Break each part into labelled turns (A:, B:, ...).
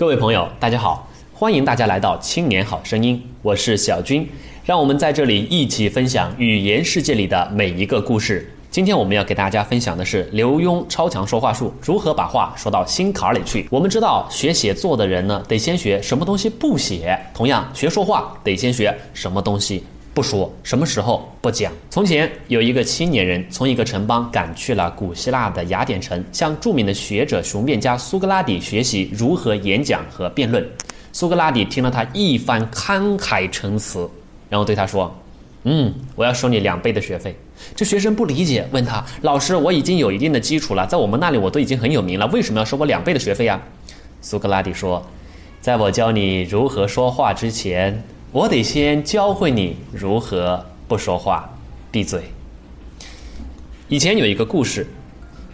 A: 各位朋友，大家好，欢迎大家来到《青年好声音》，我是小军，让我们在这里一起分享语言世界里的每一个故事。今天我们要给大家分享的是刘墉超强说话术，如何把话说到心坎里去。我们知道，学写作的人呢，得先学什么东西不写；同样，学说话得先学什么东西。不说什么时候不讲。从前有一个青年人，从一个城邦赶去了古希腊的雅典城，向著名的学者雄辩家苏格拉底学习如何演讲和辩论。苏格拉底听了他一番慷慨陈词，然后对他说：“嗯，我要收你两倍的学费。”这学生不理解，问他：“老师，我已经有一定的基础了，在我们那里我都已经很有名了，为什么要收我两倍的学费呀？”苏格拉底说：“在我教你如何说话之前。”我得先教会你如何不说话，闭嘴。以前有一个故事，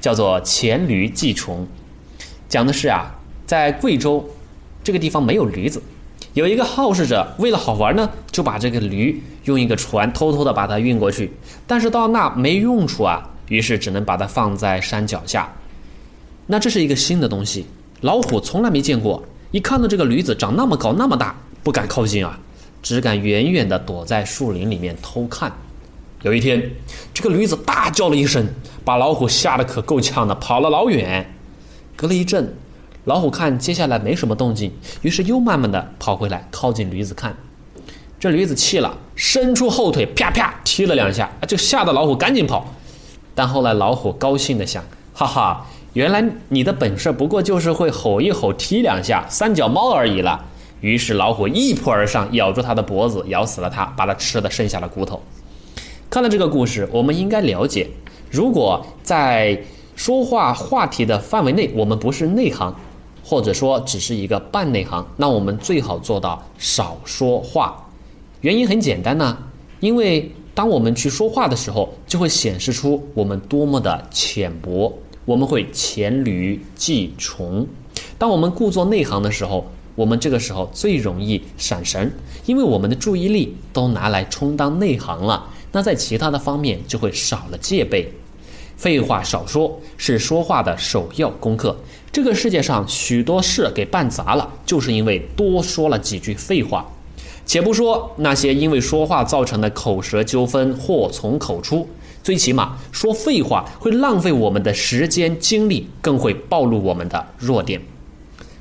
A: 叫做《黔驴技穷》，讲的是啊，在贵州这个地方没有驴子，有一个好事者为了好玩呢，就把这个驴用一个船偷偷的把它运过去，但是到那没用处啊，于是只能把它放在山脚下。那这是一个新的东西，老虎从来没见过，一看到这个驴子长那么高那么大，不敢靠近啊。只敢远远地躲在树林里面偷看。有一天，这个驴子大叫了一声，把老虎吓得可够呛的，跑了老远。隔了一阵，老虎看接下来没什么动静，于是又慢慢地跑回来，靠近驴子看。这驴子气了，伸出后腿，啪啪踢了两下，就吓得老虎赶紧跑。但后来老虎高兴地想：哈哈，原来你的本事不过就是会吼一吼、踢两下，三脚猫而已了。于是老虎一扑而上，咬住他的脖子，咬死了他，把他吃的剩下了骨头。看了这个故事，我们应该了解，如果在说话话题的范围内，我们不是内行，或者说只是一个半内行，那我们最好做到少说话。原因很简单呢，因为当我们去说话的时候，就会显示出我们多么的浅薄，我们会黔驴技穷。当我们故作内行的时候。我们这个时候最容易闪神，因为我们的注意力都拿来充当内行了，那在其他的方面就会少了戒备。废话少说是说话的首要功课。这个世界上许多事给办砸了，就是因为多说了几句废话。且不说那些因为说话造成的口舌纠纷祸从口出，最起码说废话会浪费我们的时间精力，更会暴露我们的弱点。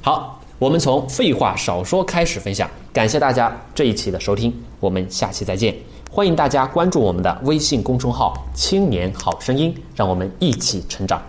A: 好。我们从废话少说开始分享，感谢大家这一期的收听，我们下期再见。欢迎大家关注我们的微信公众号“青年好声音”，让我们一起成长。